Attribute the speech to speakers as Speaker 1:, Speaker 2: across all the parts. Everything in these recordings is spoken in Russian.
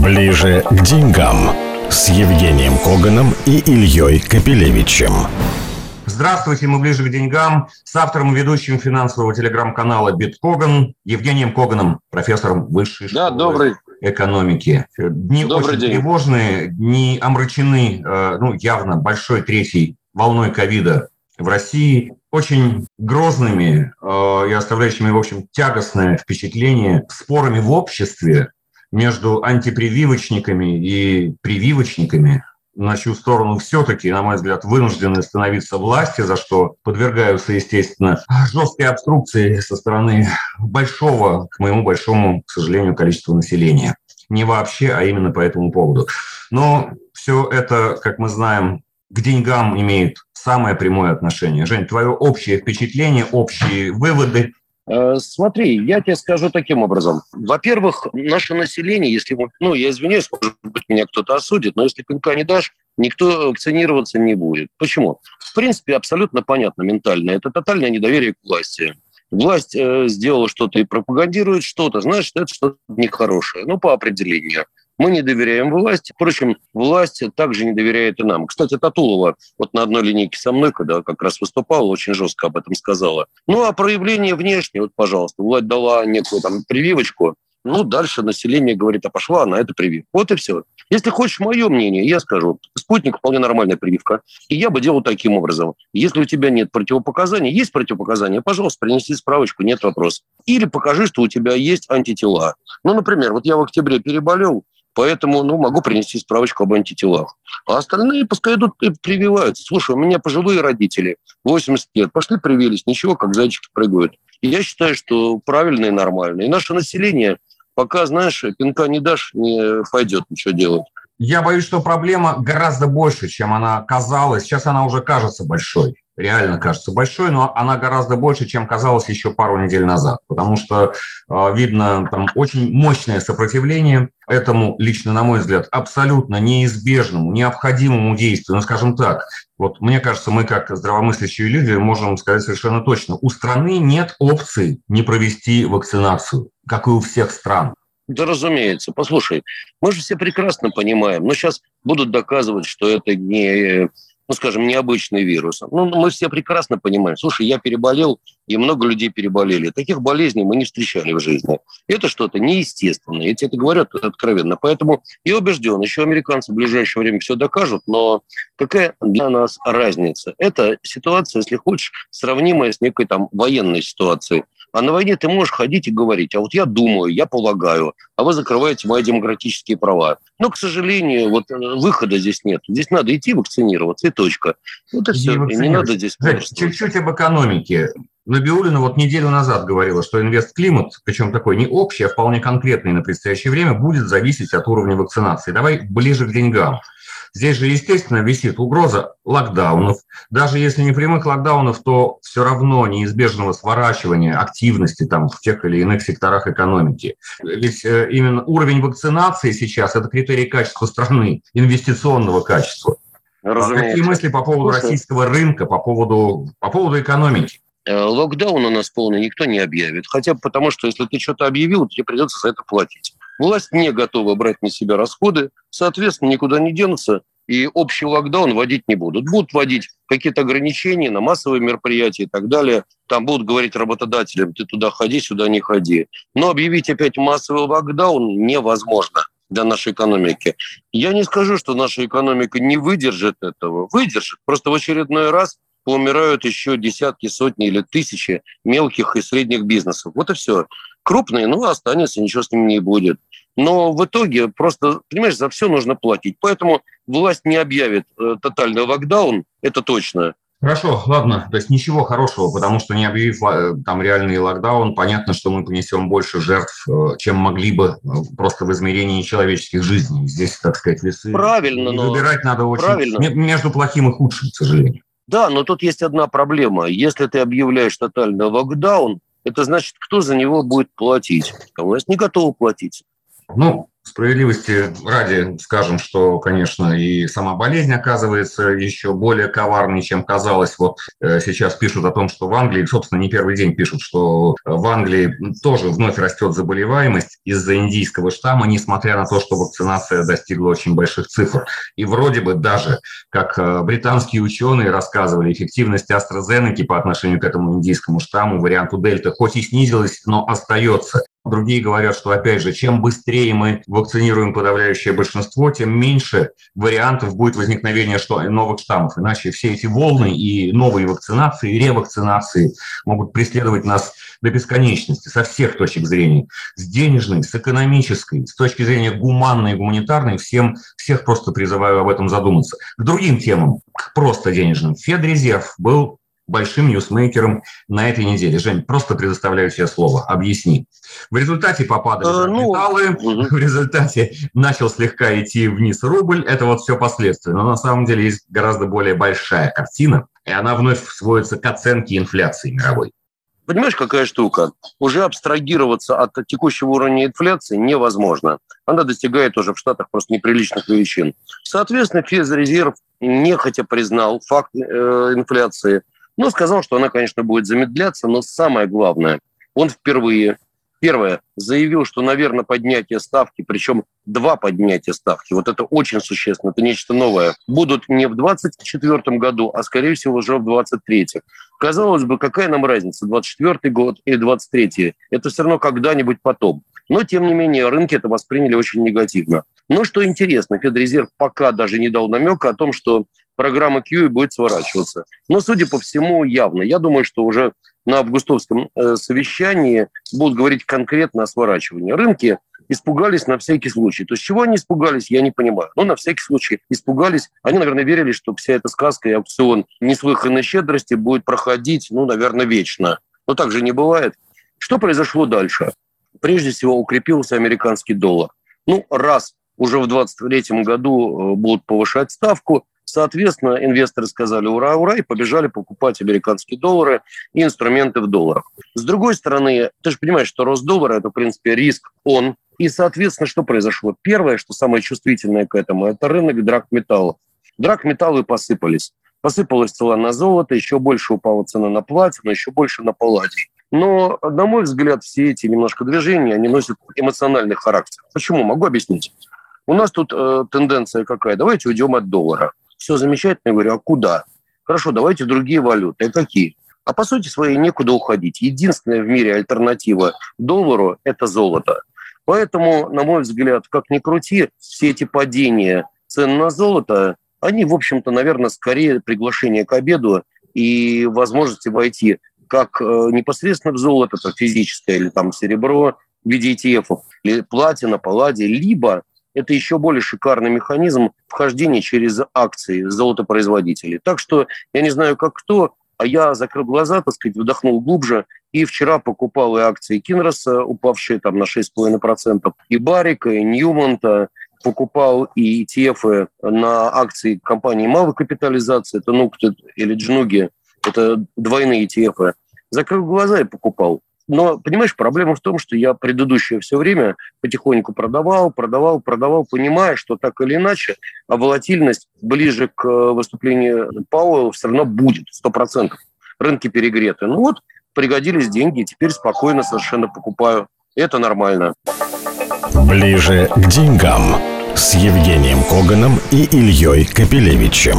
Speaker 1: Ближе к деньгам с Евгением Коганом и Ильей Капелевичем.
Speaker 2: Здравствуйте, мы ближе к деньгам с автором и ведущим финансового телеграм-канала Биткоган Евгением Коганом, профессором высшей
Speaker 3: да,
Speaker 2: школы
Speaker 3: добрый.
Speaker 2: экономики. Дни
Speaker 3: Добрый
Speaker 2: очень
Speaker 3: день.
Speaker 2: тревожные, дни омрачены, э, ну, явно большой третьей волной ковида в России, очень грозными э, и оставляющими, в общем, тягостное впечатление спорами в обществе между антипрививочниками и прививочниками, на чью сторону все-таки, на мой взгляд, вынуждены становиться власти, за что подвергаются, естественно, жесткой обструкции со стороны большого, к моему большому, к сожалению, количеству населения. Не вообще, а именно по этому поводу. Но все это, как мы знаем, к деньгам имеет самое прямое отношение. Жень, твое общее впечатление, общие выводы
Speaker 3: Смотри, я тебе скажу таким образом. Во-первых, наше население, если, ну, я извиняюсь, может быть, меня кто-то осудит, но если пинка не дашь, никто вакцинироваться не будет. Почему? В принципе, абсолютно понятно ментально. Это тотальное недоверие к власти. Власть э, сделала что-то и пропагандирует что-то, значит, это что-то нехорошее. Ну, по определению. Мы не доверяем власти. Впрочем, власть также не доверяет и нам. Кстати, Татулова вот на одной линейке со мной, когда как раз выступала, очень жестко об этом сказала. Ну, а проявление внешнее, вот, пожалуйста, власть дала некую там прививочку, ну, дальше население говорит, а пошла она это прививка. Вот и все. Если хочешь мое мнение, я скажу, спутник вполне нормальная прививка. И я бы делал таким образом. Если у тебя нет противопоказаний, есть противопоказания, пожалуйста, принеси справочку, нет вопросов. Или покажи, что у тебя есть антитела. Ну, например, вот я в октябре переболел, Поэтому ну, могу принести справочку об антителах. А остальные пускай идут и прививаются. Слушай, у меня пожилые родители, 80 лет, пошли привились, ничего, как зайчики прыгают. И я считаю, что правильно и нормально. И наше население, пока, знаешь, пинка не дашь, не пойдет ничего делать.
Speaker 2: Я боюсь, что проблема гораздо больше, чем она казалась. Сейчас она уже кажется большой. Реально кажется большой, но она гораздо больше, чем казалось еще пару недель назад. Потому что э, видно там очень мощное сопротивление этому, лично на мой взгляд, абсолютно неизбежному, необходимому действию. Ну, скажем так, вот мне кажется, мы как здравомыслящие люди можем сказать совершенно точно. У страны нет опции не провести вакцинацию, как и у всех стран.
Speaker 3: Да, разумеется. Послушай, мы же все прекрасно понимаем, но сейчас будут доказывать, что это не ну, скажем, необычный вирус. Ну, мы все прекрасно понимаем. Слушай, я переболел, и много людей переболели. Таких болезней мы не встречали в жизни. Это что-то неестественное. Я тебе это говорю откровенно. Поэтому я убежден, еще американцы в ближайшее время все докажут, но какая для нас разница? Это ситуация, если хочешь, сравнимая с некой там военной ситуацией. А на войне ты можешь ходить и говорить, а вот я думаю, я полагаю, а вы закрываете мои демократические права. Но, к сожалению, вот э, выхода здесь нет. Здесь надо идти вакцинироваться, и точка. Вот и все. И не надо здесь...
Speaker 2: Чуть-чуть об экономике. Набиулина вот неделю назад говорила, что инвестклимат, причем такой не общий, а вполне конкретный на предстоящее время, будет зависеть от уровня вакцинации. Давай ближе к деньгам. Здесь же, естественно, висит угроза локдаунов. Даже если не прямых локдаунов, то все равно неизбежного сворачивания активности там в тех или иных секторах экономики. Ведь э, именно уровень вакцинации сейчас – это критерий качества страны, инвестиционного качества.
Speaker 3: Разумеется.
Speaker 2: Какие мысли по поводу
Speaker 3: Слушай.
Speaker 2: российского рынка, по поводу, по поводу экономики?
Speaker 3: Э, Локдаун у нас полный никто не объявит. Хотя бы потому, что если ты что-то объявил, тебе придется за это платить. Власть не готова брать на себя расходы, соответственно, никуда не денутся, и общий локдаун вводить не будут. Будут вводить какие-то ограничения на массовые мероприятия и так далее. Там будут говорить работодателям, ты туда ходи, сюда не ходи. Но объявить опять массовый локдаун невозможно для нашей экономики. Я не скажу, что наша экономика не выдержит этого. Выдержит. Просто в очередной раз поумирают еще десятки, сотни или тысячи мелких и средних бизнесов. Вот и все. Крупные, ну, останется, ничего с ними не будет. Но в итоге просто, понимаешь, за все нужно платить. Поэтому власть не объявит э, тотальный локдаун, это точно.
Speaker 2: Хорошо, ладно, то есть ничего хорошего, потому что не объявив э, там реальный локдаун, понятно, что мы понесем больше жертв, э, чем могли бы э, просто в измерении человеческих жизней. Здесь, так сказать, весы.
Speaker 3: Правильно,
Speaker 2: И
Speaker 3: но...
Speaker 2: выбирать надо очень
Speaker 3: Правильно.
Speaker 2: между плохим и худшим, к сожалению.
Speaker 3: Да, но тут есть одна проблема. Если ты объявляешь тотальный локдаун, это значит, кто за него будет платить? А власть не готова платить.
Speaker 2: Ну, Справедливости ради скажем, что, конечно, и сама болезнь оказывается еще более коварной, чем казалось. Вот э, сейчас пишут о том, что в Англии, собственно, не первый день пишут, что в Англии тоже вновь растет заболеваемость из-за индийского штамма, несмотря на то, что вакцинация достигла очень больших цифр. И вроде бы даже, как э, британские ученые рассказывали, эффективность AstraZeneca по отношению к этому индийскому штамму, варианту Дельта, хоть и снизилась, но остается. Другие говорят, что, опять же, чем быстрее мы вакцинируем подавляющее большинство, тем меньше вариантов будет возникновения что, новых штаммов. Иначе все эти волны и новые вакцинации, и ревакцинации могут преследовать нас до бесконечности со всех точек зрения. С денежной, с экономической, с точки зрения гуманной и гуманитарной. Всем, всех просто призываю об этом задуматься. К другим темам, к просто денежным. Федрезерв был большим ньюсмейкером на этой неделе. Жень, просто предоставляю тебе слово. Объясни. В результате попадали э, ну, металлы, угу. в результате начал слегка идти вниз рубль. Это вот все последствия. Но на самом деле есть гораздо более большая картина, и она вновь сводится к оценке инфляции мировой.
Speaker 3: Понимаешь, какая штука? Уже абстрагироваться от текущего уровня инфляции невозможно. Она достигает уже в Штатах просто неприличных величин. Соответственно, Физрезерв нехотя признал факт э, инфляции – но сказал, что она, конечно, будет замедляться, но самое главное, он впервые, первое, заявил, что, наверное, поднятие ставки, причем два поднятия ставки, вот это очень существенно, это нечто новое, будут не в 2024 году, а, скорее всего, уже в 2023. Казалось бы, какая нам разница, 24 год или 23 Это все равно когда-нибудь потом. Но, тем не менее, рынки это восприняли очень негативно. Но что интересно, Федрезерв пока даже не дал намека о том, что программа QE будет сворачиваться. Но, судя по всему, явно. Я думаю, что уже на августовском э, совещании будут говорить конкретно о сворачивании. Рынки испугались на всякий случай. То есть чего они испугались, я не понимаю. Но на всякий случай испугались. Они, наверное, верили, что вся эта сказка и аукцион неслыханной щедрости будет проходить, ну, наверное, вечно. Но так же не бывает. Что произошло дальше? Прежде всего укрепился американский доллар. Ну, раз уже в 2023 году э, будут повышать ставку, Соответственно, инвесторы сказали ура, ура, и побежали покупать американские доллары и инструменты в долларах. С другой стороны, ты же понимаешь, что рост доллара – это, в принципе, риск, он. И, соответственно, что произошло? Первое, что самое чувствительное к этому, это рынок драгметаллов. Драгметаллы посыпались. Посыпалась цена на золото, еще больше упала цена на платину, еще больше на палладий. Но, на мой взгляд, все эти немножко движения, они носят эмоциональный характер. Почему? Могу объяснить. У нас тут э, тенденция какая? Давайте уйдем от доллара все замечательно. Я говорю, а куда? Хорошо, давайте другие валюты. А какие? А по сути своей некуда уходить. Единственная в мире альтернатива доллару – это золото. Поэтому, на мой взгляд, как ни крути, все эти падения цен на золото, они, в общем-то, наверное, скорее приглашение к обеду и возможности войти как э, непосредственно в золото, как физическое, или там серебро в виде ETF, или платина, палладий, либо это еще более шикарный механизм вхождения через акции золотопроизводителей. Так что я не знаю, как кто, а я закрыл глаза, так сказать, вдохнул глубже, и вчера покупал и акции Кинроса, упавшие там на 6,5%, и Барика, и Ньюмонта, покупал и ETF на акции компании малой капитализации, это Нукт или Джнуги, это двойные ETF. Закрыл глаза и покупал. Но, понимаешь, проблема в том, что я предыдущее все время потихоньку продавал, продавал, продавал, понимая, что так или иначе, а волатильность ближе к э, выступлению Пауэлла все равно будет, сто процентов. Рынки перегреты. Ну вот, пригодились деньги, теперь спокойно совершенно покупаю. Это нормально.
Speaker 1: Ближе к деньгам с Евгением Коганом и Ильей Капелевичем.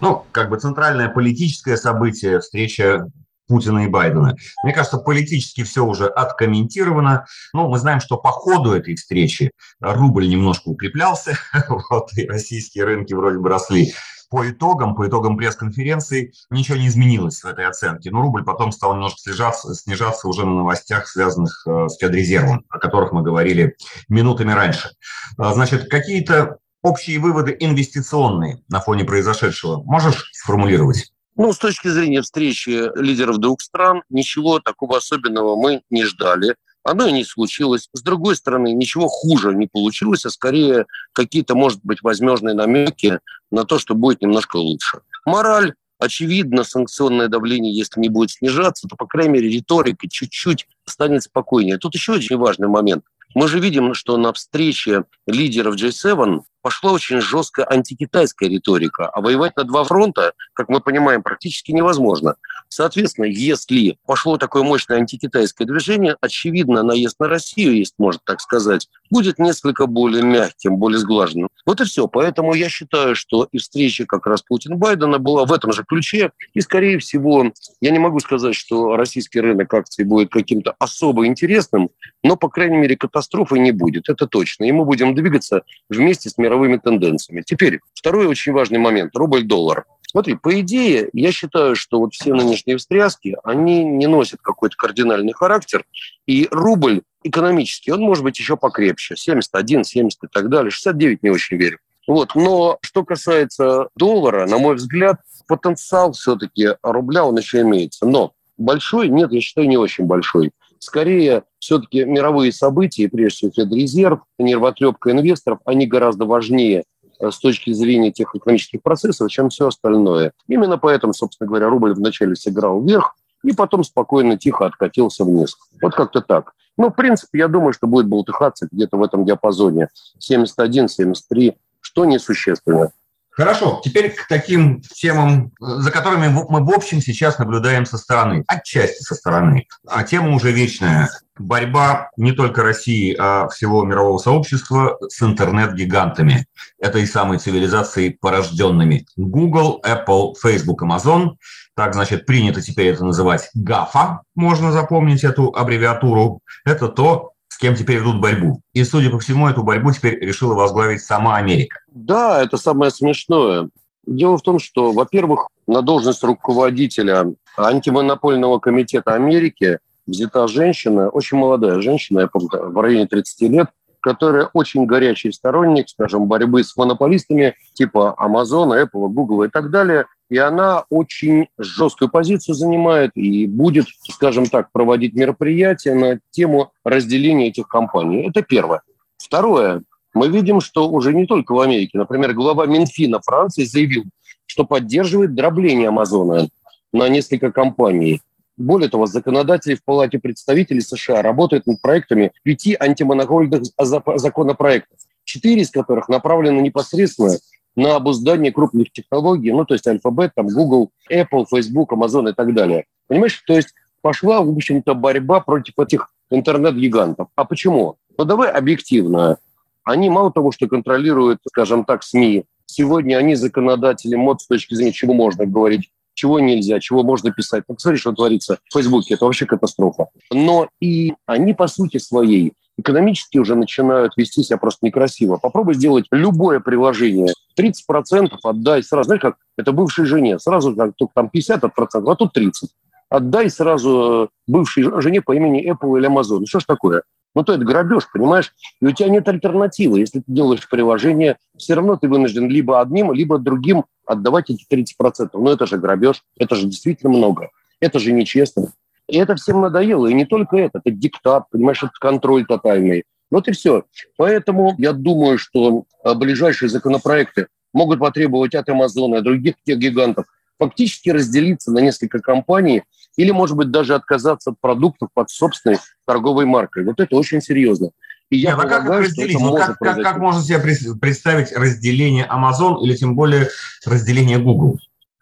Speaker 2: Ну, как бы центральное политическое событие, встреча Путина и Байдена. Мне кажется, политически все уже откомментировано. Ну, мы знаем, что по ходу этой встречи рубль немножко укреплялся, вот, и российские рынки вроде бы росли. По итогам, по итогам пресс-конференции ничего не изменилось в этой оценке. Но рубль потом стал немножко снижаться, снижаться уже на новостях, связанных э, с Федрезервом, о которых мы говорили минутами раньше. А, значит, какие-то общие выводы инвестиционные на фоне произошедшего можешь сформулировать?
Speaker 3: Ну, с точки зрения встречи лидеров двух стран, ничего такого особенного мы не ждали. Оно и не случилось. С другой стороны, ничего хуже не получилось, а скорее какие-то, может быть, возможные намеки на то, что будет немножко лучше. Мораль очевидно, санкционное давление, если не будет снижаться, то, по крайней мере, риторика чуть-чуть станет спокойнее. Тут еще очень важный момент. Мы же видим, что на встрече лидеров G7 пошла очень жесткая антикитайская риторика. А воевать на два фронта, как мы понимаем, практически невозможно. Соответственно, если пошло такое мощное антикитайское движение, очевидно, наезд на Россию, если можно так сказать, будет несколько более мягким, более сглаженным. Вот и все. Поэтому я считаю, что и встреча как раз Путин-Байдена была в этом же ключе. И, скорее всего, я не могу сказать, что российский рынок акций будет каким-то особо интересным, но, по крайней мере, катастрофы не будет. Это точно. И мы будем двигаться вместе с мировыми тенденциями. Теперь, второй очень важный момент – рубль-доллар. Смотри, по идее, я считаю, что вот все нынешние встряски, они не носят какой-то кардинальный характер, и рубль экономически, он может быть еще покрепче, 71, 70 и так далее, 69 не очень верю. Вот. Но что касается доллара, на мой взгляд, потенциал все-таки рубля, он еще имеется. Но большой? Нет, я считаю, не очень большой. Скорее, все-таки мировые события, прежде всего Федрезерв, нервотрепка инвесторов, они гораздо важнее Э, с точки зрения тех экономических процессов, чем все остальное. Именно поэтому, собственно говоря, рубль вначале сыграл вверх, и потом спокойно, тихо откатился вниз. Вот как-то так. Ну, в принципе, я думаю, что будет болтыхаться где-то в этом диапазоне 71-73, что несущественно.
Speaker 2: Хорошо, теперь к таким темам, за которыми мы в общем сейчас наблюдаем со стороны, отчасти со стороны. А тема уже вечная. Борьба не только России, а всего мирового сообщества с интернет-гигантами. Этой самой цивилизацией порожденными. Google, Apple, Facebook, Amazon. Так, значит, принято теперь это называть GAFA, можно запомнить эту аббревиатуру. Это то, с кем теперь ведут борьбу. И, судя по всему, эту борьбу теперь решила возглавить сама Америка.
Speaker 3: Да, это самое смешное. Дело в том, что, во-первых, на должность руководителя антимонопольного комитета Америки взята женщина, очень молодая женщина, я помню, в районе 30 лет, которая очень горячий сторонник, скажем, борьбы с монополистами типа Amazon, Apple, Google и так далее и она очень жесткую позицию занимает и будет, скажем так, проводить мероприятия на тему разделения этих компаний. Это первое. Второе. Мы видим, что уже не только в Америке. Например, глава Минфина Франции заявил, что поддерживает дробление Амазона на несколько компаний. Более того, законодатели в Палате представителей США работают над проектами пяти антимонопольных законопроектов, четыре из которых направлены непосредственно на обуздание крупных технологий, ну, то есть Alphabet, там, Google, Apple, Facebook, Amazon и так далее. Понимаешь, то есть пошла, в общем-то, борьба против этих интернет-гигантов. А почему? Ну, давай объективно. Они мало того, что контролируют, скажем так, СМИ, сегодня они законодатели мод с точки зрения, чего можно говорить, чего нельзя, чего можно писать. Ну, посмотри, что творится в Фейсбуке, это вообще катастрофа. Но и они, по сути своей, экономически уже начинают вести себя просто некрасиво. Попробуй сделать любое приложение. 30% отдай сразу. Знаешь, как это бывшей жене. Сразу как только там 50%, а тут 30%. Отдай сразу э, бывшей жене по имени Apple или Amazon. Ну, что ж такое? Ну, то это грабеж, понимаешь? И у тебя нет альтернативы. Если ты делаешь приложение, все равно ты вынужден либо одним, либо другим отдавать эти 30%. Ну, это же грабеж, это же действительно много. Это же нечестно. И это всем надоело. И не только это, это диктат, понимаешь, это контроль тотальный. Вот и все. Поэтому я думаю, что а, ближайшие законопроекты могут потребовать от Амазона и других тех гигантов фактически разделиться на несколько компаний или, может быть, даже отказаться от продуктов под собственной торговой маркой. Вот это очень серьезно.
Speaker 2: И я Нет, полагаю, а как разделить? Ну, как, как, как можно себе представить разделение Amazon или тем более разделение Google?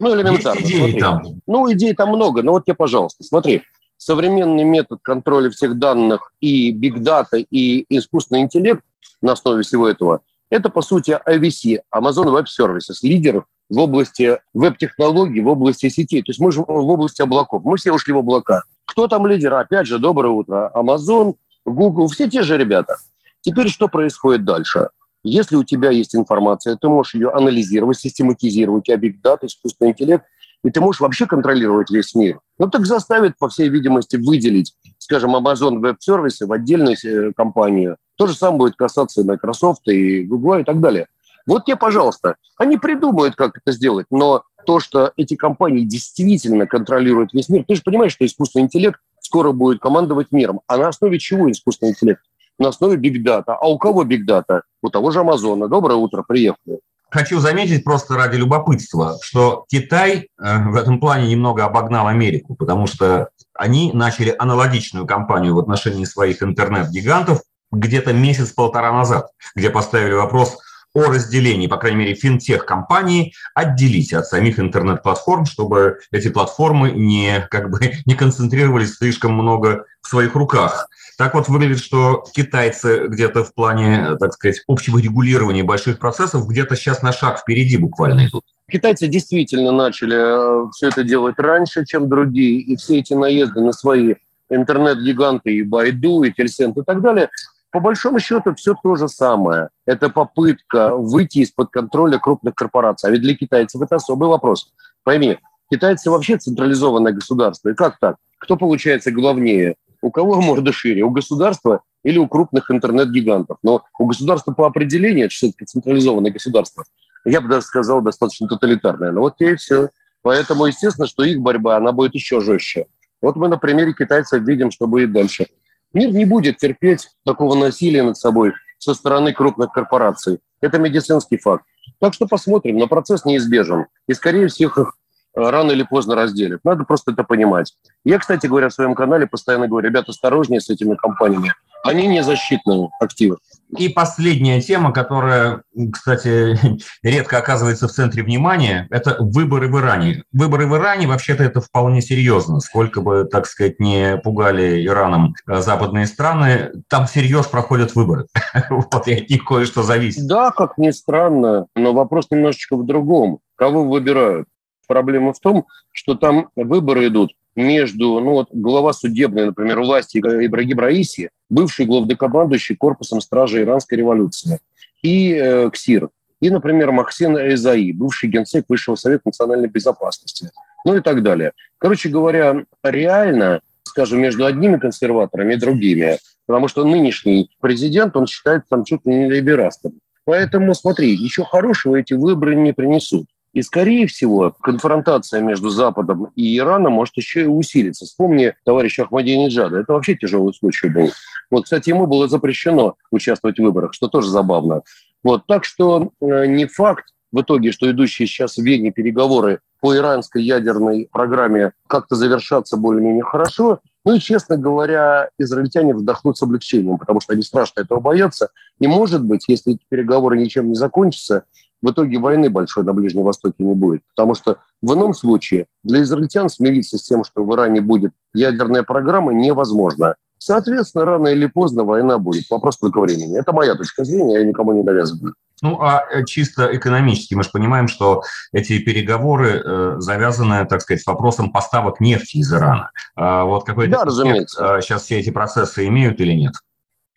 Speaker 3: Ну, элементарно. Есть идеи смотри. там? Ну, идей там много. Но вот тебе, пожалуйста, смотри. Современный метод контроля всех данных и data, и искусственный интеллект на основе всего этого – это, по сути, IVC, Amazon Web Services, лидер в области веб-технологий, в области сетей. То есть мы же в области облаков. Мы все ушли в облака. Кто там лидер? Опять же, доброе утро. Amazon, Google, все те же ребята. Теперь что происходит дальше? Если у тебя есть информация, ты можешь ее анализировать, систематизировать, data, искусственный интеллект, и ты можешь вообще контролировать весь мир. Ну, так заставит, по всей видимости, выделить, скажем, Amazon Web Services в отдельную э, компанию. То же самое будет касаться и Microsoft, и Google, и так далее. Вот тебе, пожалуйста, они придумают, как это сделать, но то, что эти компании действительно контролируют весь мир, ты же понимаешь, что искусственный интеллект скоро будет командовать миром. А на основе чего искусственный интеллект? На основе бигдата. А у кого бигдата? У того же Амазона. Доброе утро, приехали.
Speaker 2: Хочу заметить просто ради любопытства, что Китай э, в этом плане немного обогнал Америку, потому что они начали аналогичную кампанию в отношении своих интернет-гигантов где-то месяц-полтора назад, где поставили вопрос о разделении, по крайней мере, финтех-компании отделить от самих интернет-платформ, чтобы эти платформы не, как бы, не концентрировались слишком много в своих руках. Так вот выглядит, что китайцы где-то в плане, так сказать, общего регулирования больших процессов где-то сейчас на шаг впереди буквально идут.
Speaker 3: Китайцы действительно начали э, все это делать раньше, чем другие, и все эти наезды на свои интернет-гиганты и Байду, и Тельсент и так далее, по большому счету все то же самое. Это попытка выйти из-под контроля крупных корпораций. А ведь для китайцев это особый вопрос. Пойми, китайцы вообще централизованное государство. И как так? Кто получается главнее? У кого морда шире? У государства или у крупных интернет-гигантов? Но у государства по определению, это все-таки централизованное государство, я бы даже сказал, достаточно тоталитарное. Но вот и все. Поэтому, естественно, что их борьба, она будет еще жестче. Вот мы на примере китайцев видим, что будет дальше. Мир не будет терпеть такого насилия над собой со стороны крупных корпораций. Это медицинский факт. Так что посмотрим, но процесс неизбежен. И, скорее всего, рано или поздно разделят. Надо просто это понимать. Я, кстати говоря, в своем канале постоянно говорю, ребята, осторожнее с этими компаниями. Они не защитные активы.
Speaker 2: И последняя тема, которая, кстати, редко оказывается в центре внимания, это выборы в Иране. Выборы в Иране, вообще-то, это вполне серьезно. Сколько бы, так сказать, не пугали Ираном э, западные страны, там всерьез проходят выборы. Вот и от них кое-что зависит.
Speaker 3: Да, как ни странно, но вопрос немножечко в другом. Кого выбирают? Проблема в том, что там выборы идут между, ну вот глава судебной, например, власти Ибрагим Раиси, бывший главдокомандующий корпусом стражи иранской революции, и э, КСИР, и, например, Максим Эзаи, бывший генсек Высшего совета национальной безопасности, ну и так далее. Короче говоря, реально, скажем, между одними консерваторами и другими, потому что нынешний президент, он считается там чуть ли не либерастом. Поэтому, смотри, еще хорошего эти выборы не принесут. И, скорее всего, конфронтация между Западом и Ираном может еще и усилиться. Вспомни товарища Ахмадинеджада. Это вообще тяжелый случай был. Вот, кстати, ему было запрещено участвовать в выборах, что тоже забавно. Вот, так что э, не факт в итоге, что идущие сейчас в Вене переговоры по иранской ядерной программе как-то завершатся более-менее хорошо. Ну и, честно говоря, израильтяне вздохнут с облегчением, потому что они страшно этого боятся. И, может быть, если эти переговоры ничем не закончатся, в итоге войны большой на Ближнем Востоке не будет. Потому что в ином случае для израильтян смириться с тем, что в Иране будет ядерная программа, невозможно. Соответственно, рано или поздно война будет. Вопрос только времени. Это моя точка зрения, я никому не навязываю.
Speaker 2: Ну, а э, чисто экономически мы же понимаем, что эти переговоры э, завязаны, так сказать, с вопросом поставок нефти из Ирана. А вот какой-то
Speaker 3: да, разумеется.
Speaker 2: Э, сейчас все эти процессы имеют или нет?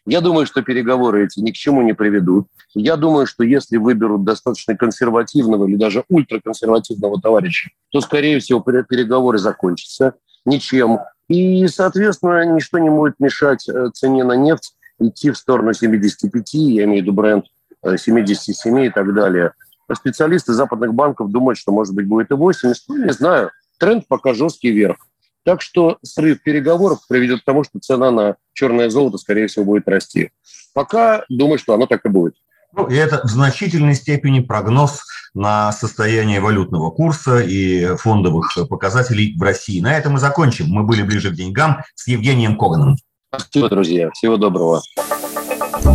Speaker 3: Я думаю, что переговоры эти ни к чему не приведут. Я думаю, что если выберут достаточно консервативного или даже ультраконсервативного товарища, то, скорее всего, переговоры закончатся ничем. И, соответственно, ничто не будет мешать э, цене на нефть идти в сторону 75, я имею в виду бренд 77 и так далее. Специалисты западных банков думают, что, может быть, будет и 80. Ну, не знаю. Тренд пока жесткий вверх. Так что срыв переговоров приведет к тому, что цена на черное золото, скорее всего, будет расти. Пока думаю, что оно так и будет.
Speaker 2: Ну, и это в значительной степени прогноз на состояние валютного курса и фондовых показателей в России. На этом мы закончим. Мы были ближе к деньгам с Евгением Коганом.
Speaker 3: Спасибо, друзья. Всего доброго.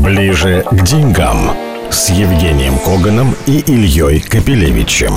Speaker 1: Ближе к деньгам с Евгением Коганом и Ильей Капелевичем.